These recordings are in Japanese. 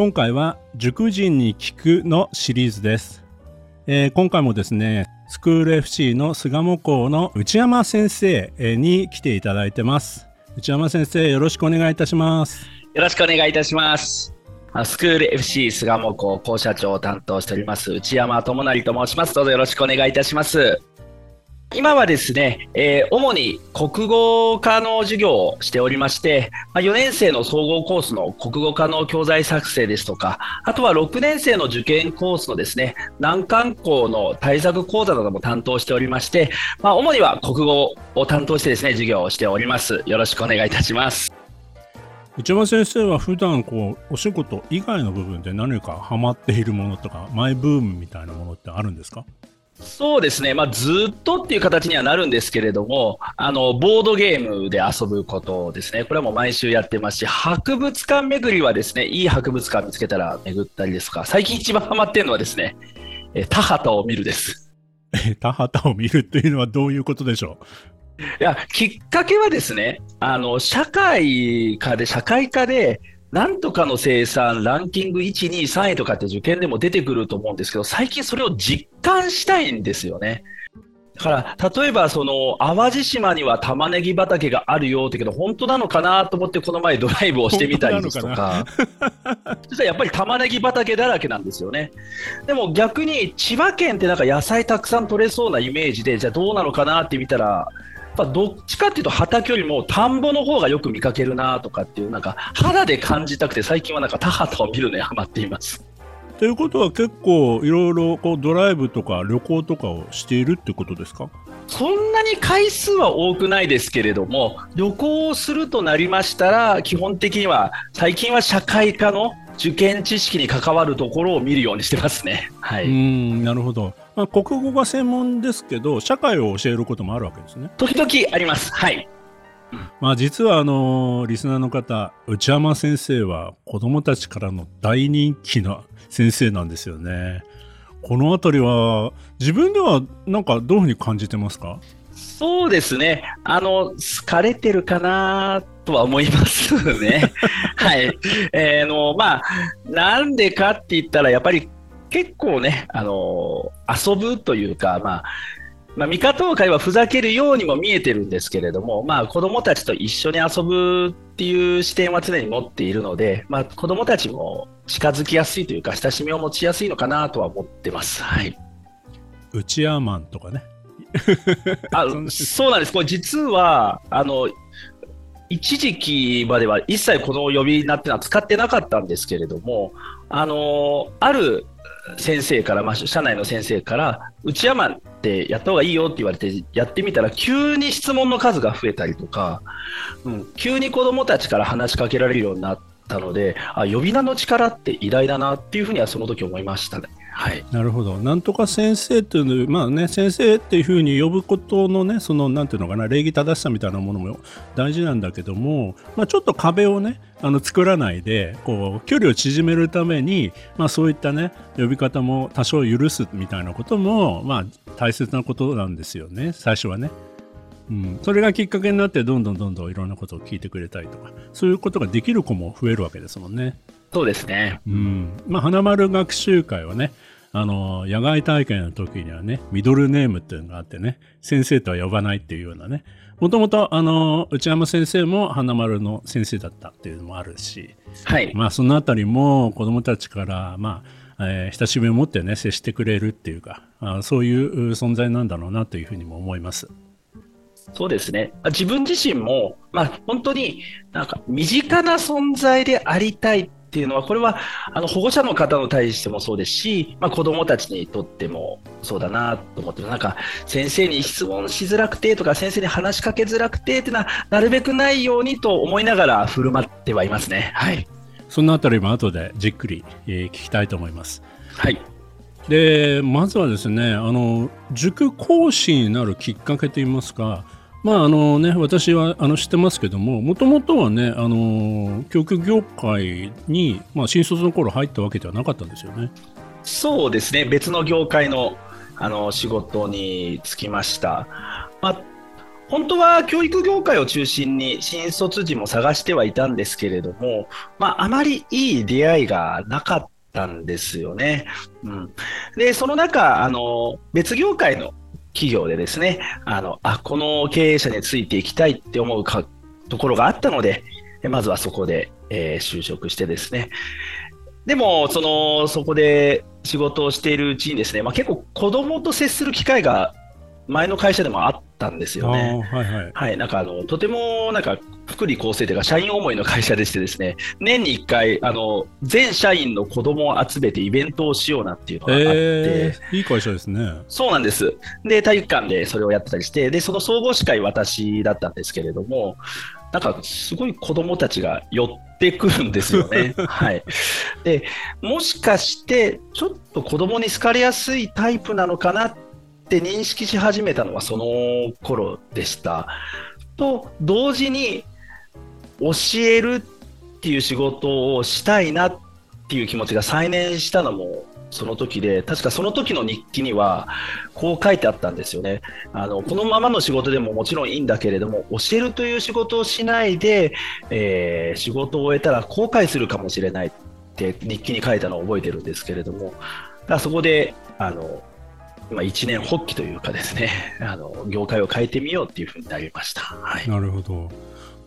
今回は塾人に聞くのシリーズです、えー、今回もですねスクール FC の巣鴨校の内山先生に来ていただいてます。内山先生よろしくお願いいたします。よろしくお願いいたします。スクール FC 巣鴨校校舎長を担当しております内山智成と申します。どうぞよろしくお願いいたします。今はですね、えー、主に国語科の授業をしておりまして、まあ、4年生の総合コースの国語科の教材作成ですとか、あとは6年生の受験コースのですね、難関校の対策講座なども担当しておりまして、まあ、主には国語を担当してですね、授業をしております。よろしくお願いいたします。内山先生は普段こうお仕事以外の部分で何かハマっているものとかマイブームみたいなものってあるんですか？そうですね、まあ、ずっとっていう形にはなるんですけれども、あのボードゲームで遊ぶことですね、これはもう毎週やってますし、博物館巡りはですね、いい博物館見つけたら巡ったりですとか、最近一番ハマってるのはですね、え田畑を見るです。田畑を見るっていうのはどういうことでしょう？いやきっかけはですね、あの社会科で、社会科で、なんとかの生産、ランキング1、2、3位とかって受験でも出てくると思うんですけど、最近それを実感したいんですよね。だから、例えば、その、淡路島には玉ねぎ畑があるよってけど、本当なのかなと思って、この前ドライブをしてみたりですとか、そしたらやっぱり玉ねぎ畑だらけなんですよね。でも逆に、千葉県ってなんか野菜たくさん取れそうなイメージで、じゃあどうなのかなって見たら、ぱどっちかっていうと畑よりも田んぼの方がよく見かけるなとかっていうなんか肌で感じたくて最近はなんか田畑を見るのにハマっています。ということは結構いろいろこうドライブとか旅行とかをしているってことですか？そんなに回数は多くないですけれども旅行をするとなりましたら基本的には最近は社会科の受験知識に関わるところを見るようにしてますね。はい、うんなるほど、まあ、国語が専門ですけど社会を教えることもあるわけですね。時々あります。はいまあ実はあのリスナーの方内山先生は子どもたちからの大人気な先生なんですよね。この辺りは自分ではなんかどういうふうに感じてますか？そうですね。あの、疲れてるかなとは思いますね。はい。えー、の、まあ、なんでかって言ったら、やっぱり結構ね、あの、遊ぶというか、まあ、まあ、見方を変えばふざけるようにも見えてるんですけれども、まあ、子供たちと一緒に遊ぶっていう視点は常に持っているので、まあ、子供たちも近づきやすいというか、親しみを持ちやすいのかなとは思ってます。はい。内山マンとかね。あそうなんです。これ実は、あの、一時期までは一切この呼び名っていうのは使ってなかったんですけれども、あの、ある先生から、まあ、社内の先生から、内山ってやった方がいいよって言われて、やってみたら、急に質問の数が増えたりとか、うん、急に子どもたちから話しかけられるようになったので、あ呼び名の力って偉大だなっていうふうにはその時思いましたね。はい、なるほど、なんとか先生っていうのまあね、先生っていうふうに呼ぶことのね、そのなんていうのかな、礼儀正しさみたいなものも大事なんだけども、まあ、ちょっと壁をね、あの作らないで、こう距離を縮めるために、まあ、そういったね、呼び方も多少許すみたいなことも、まあ、大切なことなんですよね、最初はね。うん、それがきっかけになってどんどんどんどんいろんなことを聞いてくれたりとかそういうことができる子も増えるわけですもんね。そうですね。うん。まあ、花丸学習会はね、あの、野外大会の時にはね、ミドルネームっていうのがあってね、先生とは呼ばないっていうようなね、もともと、あの、内山先生も花丸の先生だったっていうのもあるし、はい。まあ、そのあたりも子供たちから、まあ、えー、親しみを持ってね、接してくれるっていうか、あそういう存在なんだろうなというふうにも思います。そうですね。自分自身も、まあ、本当になんか身近な存在でありたいっていうのは、これはあの保護者の方に対してもそうですし、まあ、子どもたちにとってもそうだなと思ってなんか先生に質問しづらくてとか、先生に話しかけづらくてっていうのは、なるべくないようにと思いながら振る舞ってはいますね。はいそのあたりも後でじっくり、えー聞きたいと思います。はい。でまずはですねあの塾講師になるきっかけといいますかまああのね私はあの知ってますけどももともとはねあの教育業界に、まあ、新卒の頃入ったわけではなかったんですよね。そうですね。別の業界の、あの、仕事に就きました。まあ、本当は教育業界を中心に新卒時も探してはいたんですけれども、まあ、あまりいい出会いがなかったんですよね。うん。で、その中、あの、別業界の企業でですね、あの、あ、この経営者についていきたいって思うかところがあったので、えまずはそこで、えー就職してですね。でも、その、そこで仕事をしているうちにですね、まあ、結構子供と接する機会が前の会社でもあったんですよね。はいはい。はい、なんかあの、とてもなんか福利厚生というか社員思いの会社でしてですね、年に1回、あの、全社員の子供を集めてイベントをしようなっていうのがあって、えー、いい会社ですね。そうなんです。で、体育館でそれをやってたりして、で、その総合司会私だったんですけれども、なんかすごい子供たちが寄ってくるんですよね。はい。で、もしかして、ちょっと子供に好かれやすいタイプなのかなって認識し始めたのはその頃でした。と、同時に、教えるっていう仕事をしたいなっていう気持ちが再燃したのもその時で、確かその時の日記には、こう書いてあったんですよね。あの、このままの仕事でももちろんいいんだけれども、教えるという仕事をしないで、えー仕事を終えたら後悔するかもしれないって日記に書いたのを覚えてるんですけれども、だからそこで、あの、まあ、一年発起というかですね、あの、業界を変えてみようっていうふうになりました。はい。なるほど。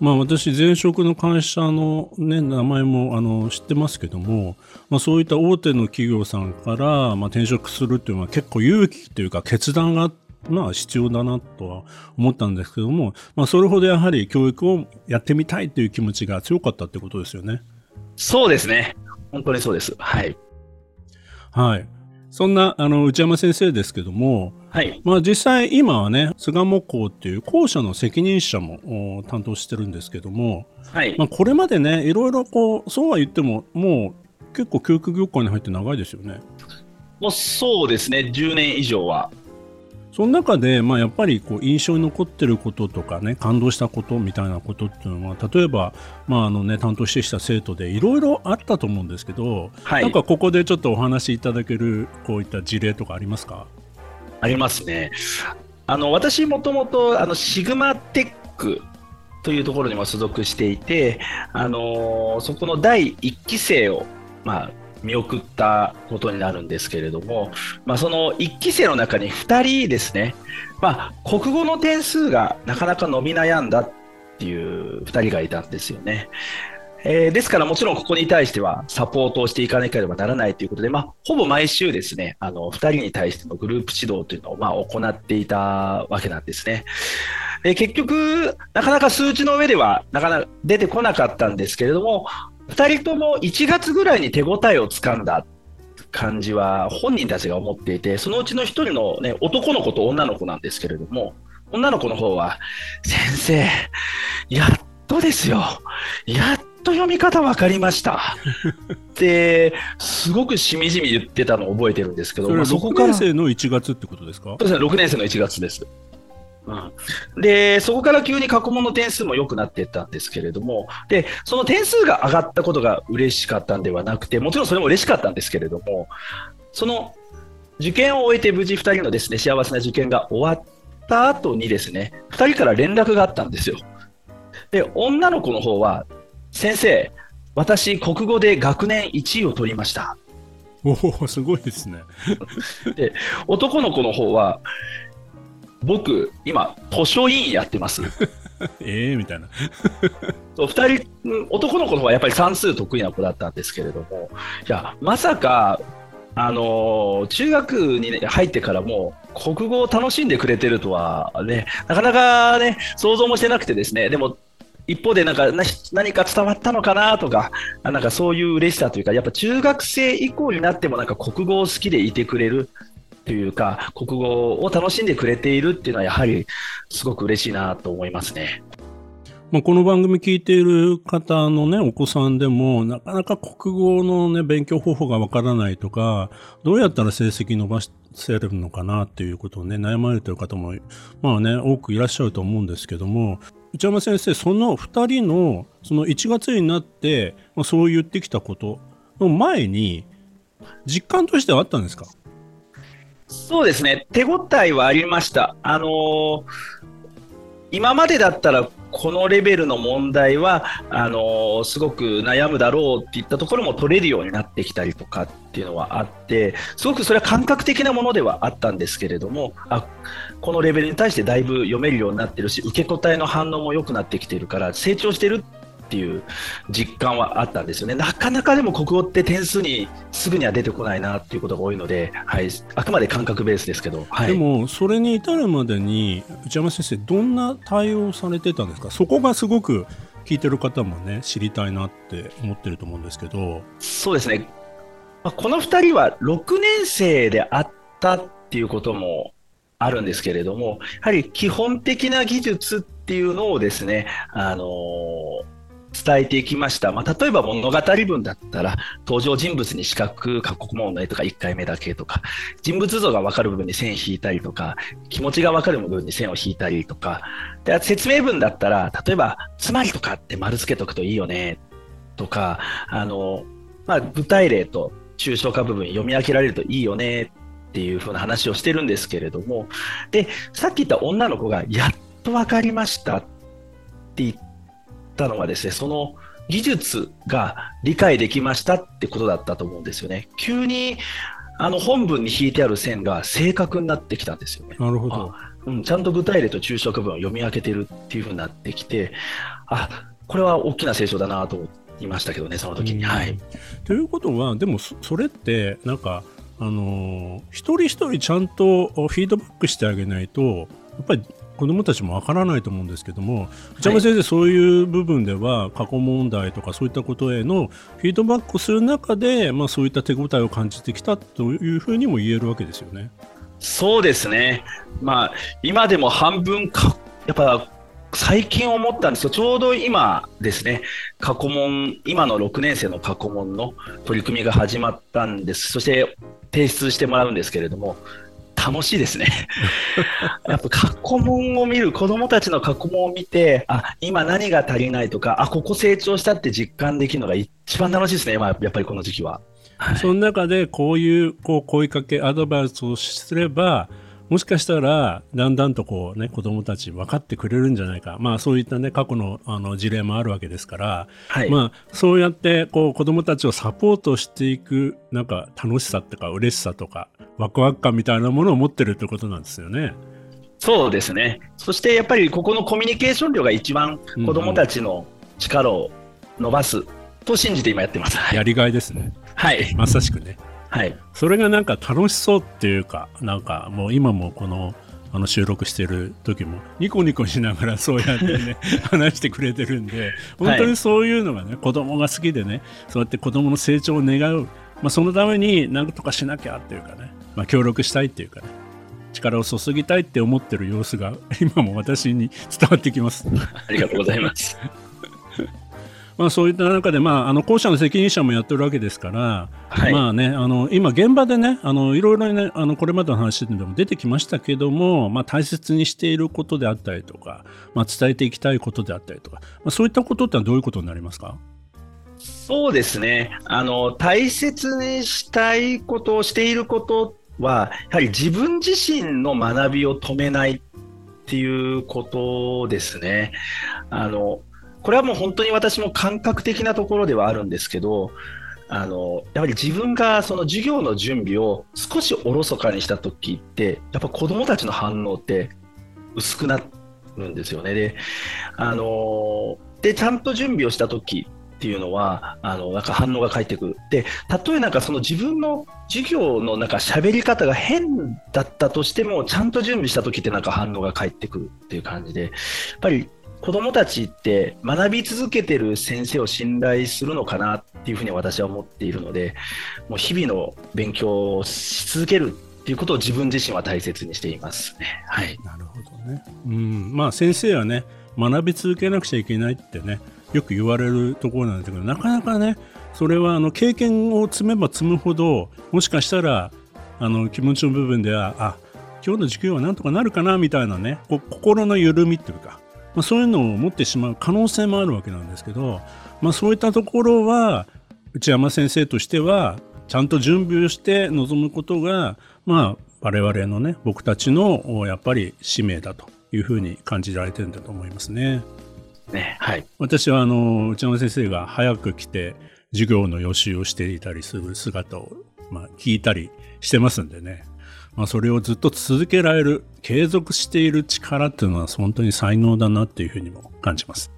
まあ私前職の会社のね名前もあの知ってますけども、まあそういった大手の企業さんからまあ転職するっていうのは結構勇気というか決断がまあ必要だなとは思ったんですけども、まあそれほどやはり教育をやってみたいという気持ちが強かったってことですよね。そうですね。本当にそうです。はい。はい。そんなあの内山先生ですけども、はい。まあ実際今はね巣鴨校っていう校舎の責任者もお担当してるんですけども、はい。まあ、これまでねいろいろこうそうは言ってももう結構教育業界に入って長いですよね。もうそうですね。10年以上は。その中で、まあ、やっぱりこう印象に残ってることとかね感動したことみたいなことっていうのは例えば、まああのね、担当してきた生徒でいろいろあったと思うんですけど、はいなんかここでちょっとお話しいただけるこういった事例とかありますか？ありますね。あの私もともとあのシグマテックというところにも所属していて、あのそこの第1期生を、まあ、見送ったことになるんですけれども、まあ、その1期生の中に2人ですね、まあ、国語の点数がなかなか伸び悩んだっていう2人がいたんですよね。えーですからもちろんここに対してはサポートをしていかなければならないということで、まあ、ほぼ毎週ですね、あの、2人に対してのグループ指導というのを、ま、行っていたわけなんですね。で結局、なかなか数値の上ではなかなか出てこなかったんですけれども、2人とも1月ぐらいに手応えをつかんだ感じは本人たちが思っていて、そのうちの1人の、ね、男の子と女の子なんですけれども、女の子の方は、先生、やっとですよ。やっと読み方分かりました。って、すごくしみじみ言ってたのを覚えてるんですけど、それはまあそこ6から年生の1月ってことですか？そうですね、6年生の1月です。うん、で、そこから急に過去問の点数も良くなっていったんですけれども、で、その点数が上がったことが嬉しかったんではなくて、もちろんそれも嬉しかったんですけれども、その受験を終えて無事2人のですね、幸せな受験が終わった後にですね、2人から連絡があったんですよ。で、女の子の方は、先生、私、国語で学年1位を取りました。おおすごいですね。男の子の方は、僕、今、図書委員やってます。ええみたいな。そう二人、うん男の子の方はやっぱり算数得意な子だったんですけれども、いや、まさか、あのー中学に、ね、入ってからも、国語を楽しんでくれてるとはね、なかなかね、想像もしてなくてですね、でも、一方でなんかな何か伝わったのかなとか、あなんかそういう嬉しさというか、やっぱ中学生以降になってもなんか国語を好きでいてくれるというか、国語を楽しんでくれているっていうのはやはりすごく嬉しいなと思いますね。まあ、この番組聞いている方のね、お子さんでも、なかなか国語のね、勉強方法がわからないとか、どうやったら成績伸ばせるのかなっていうことをね、悩まれてる方も、まあね、多くいらっしゃると思うんですけども、内山先生、その2人の、その1月になって、そう言ってきたことの前に、実感としてはあったんですか？そうですね、手応えはありました。あのー、今までだったらこのレベルの問題はあのすごく悩むだろうっていったところも取れるようになってきたりとかっていうのはあってすごくそれは感覚的なものではあったんですけれどもあこのレベルに対してだいぶ読めるようになってるし受け答えの反応も良くなってきているから成長してるっていう実感はあったんですよね。なかなかでも国語って点数にすぐには出てこないなっていうことが多いので、はい、あくまで感覚ベースですけど、はい、でもそれに至るまでに内山先生どんな対応されてたんですか？そこがすごく聞いてる方もね知りたいなって思ってると思うんですけど。そうですね、まあ、この2人は6年生であったっていうこともあるんですけれどもやはり基本的な技術っていうのをですねあのー伝えていきました。まあ、例えば物語文だったら、登場人物に四角、過去問題とか1回目だけとか、人物像が分かる部分に線引いたりとか、気持ちが分かる部分に線を引いたりとか、で説明文だったら、例えば、つまりとかって丸付けとくといいよね、とか、あの、まあ、具体例と抽象化部分読み分けられるといいよね、っていうふうな話をしてるんですけれども、で、さっき言った女の子が、やっと分かりましたって言って、たのはですね、その技術が理解できましたってことだったと思うんですよね。急にあの本文に引いてある線が正確になってきたんですよね。なるほど。うん、ちゃんと具体例と抽象化文を読み分けてるっていうふうになってきて、あこれは大きな成長だなと思いましたけどね、その時に。はい、ということは、でもそれって、なんか、あのー、一人一人ちゃんとフィードバックしてあげないと、やっぱり子どもたちもわからないと思うんですけども内山先生、そういう部分では過去問題とかそういったことへのフィードバックする中で、まあ、そういった手応えを感じてきたというふうにも言えるわけですよね。そうですね、まあ、今でも半分かやっぱ最近思ったんですよ、ちょうど今ですね、過去問、今の6年生の過去問の取り組みが始まったんです、そして提出してもらうんですけれども、楽しいですね。やっぱ過去問を見る、子供たちの過去問を見て、あ、今何が足りないとか、あ、ここ成長したって実感できるのが一番楽しいですね、今、やっぱりこの時期は。はい、その中でこういうこう声かけ、アドバイスをすれば、もしかしたら、だんだんとこうね、子供たち分かってくれるんじゃないか。まあそういったね、過去のあの事例もあるわけですから、はい、まあそうやってこう子供たちをサポートしていく、なんか楽しさとか嬉しさとか、ワクワク感みたいなものを持ってるってことなんですよね。そうですね。そしてやっぱりここのコミュニケーション量が一番子供たちの力を伸ばすと信じて今やってます。やりがいですね。はい。まさしくね。はい、それがなんか楽しそうっていうかなんかもう今もこのあの収録してる時もニコニコしながらそうやってね 話してくれてるんで本当にそういうのがね、はい、子供が好きでねそうやって子供の成長を願う、まあ、そのために何とかしなきゃっていうかね、まあ、協力したいっていうかね力を注ぎたいって思ってる様子が今も私に伝わってきます。ありがとうございますまあ、そういった中で、まあ、あの校舎の責任者もやってるわけですから、はい、まあね、あの今、現場でね、あのいろいろね、あのこれまでの話でも出てきましたけども、まあ、大切にしていることであったりとか、まあ、伝えていきたいことであったりとか、まあ、そういったことってどういうことになりますか？そうですね。あの、大切にしたいことをしていることは、やはり自分自身の学びを止めないっていうことですね。あのこれはもう本当に私も感覚的なところではあるんですけど、あのやはり自分がその授業の準備を少しおろそかにした時ってやっぱ子どもたちの反応って薄くなるんですよね。であのでちゃんと準備をした時っていうのはあのなんか反応が返ってくる。でたとえなんかその自分の授業のなんか喋り方が変だったとしてもちゃんと準備した時ってなんか反応が返ってくるっていう感じでやっぱり子どもたちって学び続けてる先生を信頼するのかなっていうふうに私は思っているのでもう日々の勉強をし続けるっていうことを自分自身は大切にしていますね。はい、なるほどね、うん。まあ、先生はね学び続けなくちゃいけないってねよく言われるところなんですけどなかなかねそれはあの経験を積めば積むほどもしかしたらあの気持ちの部分ではあ今日の授業はなんとかなるかなみたいなね心の緩みっていうか、まあ、そういうのを持ってしまう可能性もあるわけなんですけど、まあ、そういったところは内山先生としてはちゃんと準備をして臨むことがまあ我々のね僕たちのやっぱり使命だというふうに感じられてるんだと思いますね。ねはい、私はあの内山先生が早く来て授業の予習をしていたりする姿を、まあ、聞いたりしてますんでね、まあ、それをずっと続けられる継続している力っていうのは本当に才能だなっていうふうにも感じます。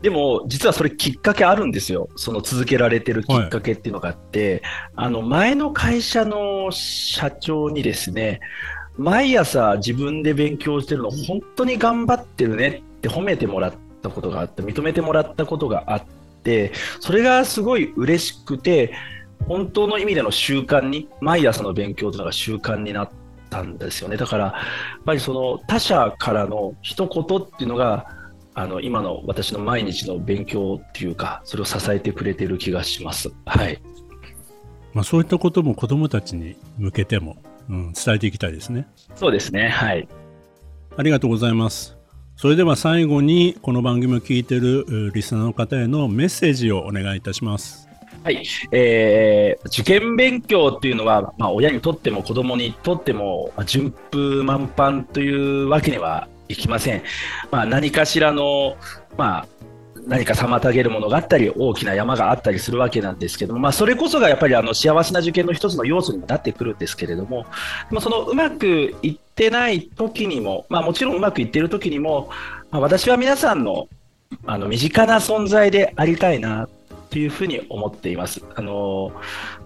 でも、実はそれきっかけあるんですよ。その続けられてるきっかけっていうのがあって、はい、あの、前の会社の社長にですね、毎朝自分で勉強してるの本当に頑張ってるねって褒めてもらったことがあって、認めてもらったことがあって、それがすごい嬉しくて、本当の意味での習慣に、毎朝の勉強というのが習慣になったんですよね。だから、やっぱりその他者からの一言っていうのが、あの今の私の毎日の勉強っていうか、それを支えてくれている気がします。はい。まあ、そういったことも子どもたちに向けても、うん、伝えていきたいですね。そうですね。はい。ありがとうございます。それでは最後にこの番組を聞いているリスナーの方へのメッセージをお願いいたします。はい、えー、受験勉強っていうのは、まあ、親にとっても子供にとっても、ま、順風満帆というわけにはいきません。まあ、何かしらの、まあ、何か妨げるものがあったり、大きな山があったりするわけなんですけども、まあ、それこそがやっぱりあの幸せな受験の一つの要素になってくるんですけれども、まあ、そのうまくいってない時にも、まあ、もちろんうまくいっている時にも、まあ、私は皆さんのあの身近な存在でありたいなというふうに思っています。あの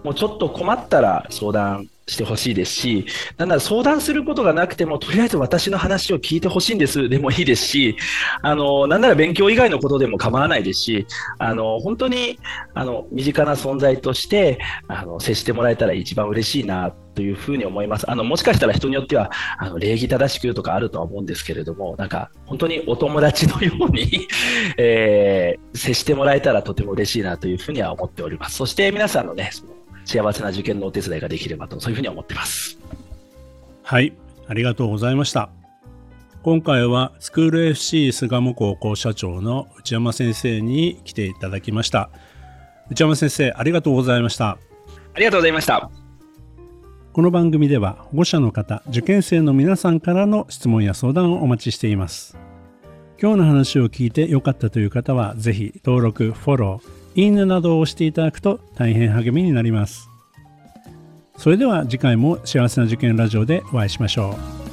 もうちょっと困ったら相談してほしいですし、なんなら相談することがなくても、とりあえず私の話を聞いてほしいんですでもいいですし、あの、なんなら勉強以外のことでも構わないですし、あの、本当に、あの、身近な存在として、あの、接してもらえたら一番嬉しいな、というふうに思います。あの、もしかしたら人によっては、あの、礼儀正しくとかあるとは思うんですけれども、なんか、本当にお友達のように えー、接してもらえたらとても嬉しいなというふうには思っております。そして皆さんのね、幸せな受験のお手伝いができればと、そういうふうに思っています。はい、ありがとうございました。今回はスクール FC 巣鴨高校社長の内山先生に来ていただきました。内山先生、ありがとうございました。ありがとうございました。この番組では保護者の方、受験生の皆さんからの質問や相談をお待ちしています。今日の話を聞いて良かったという方は、ぜひ登録、フォロー、いいねなどを押していただくと大変励みになります。それでは次回も幸せな受験ラジオでお会いしましょう。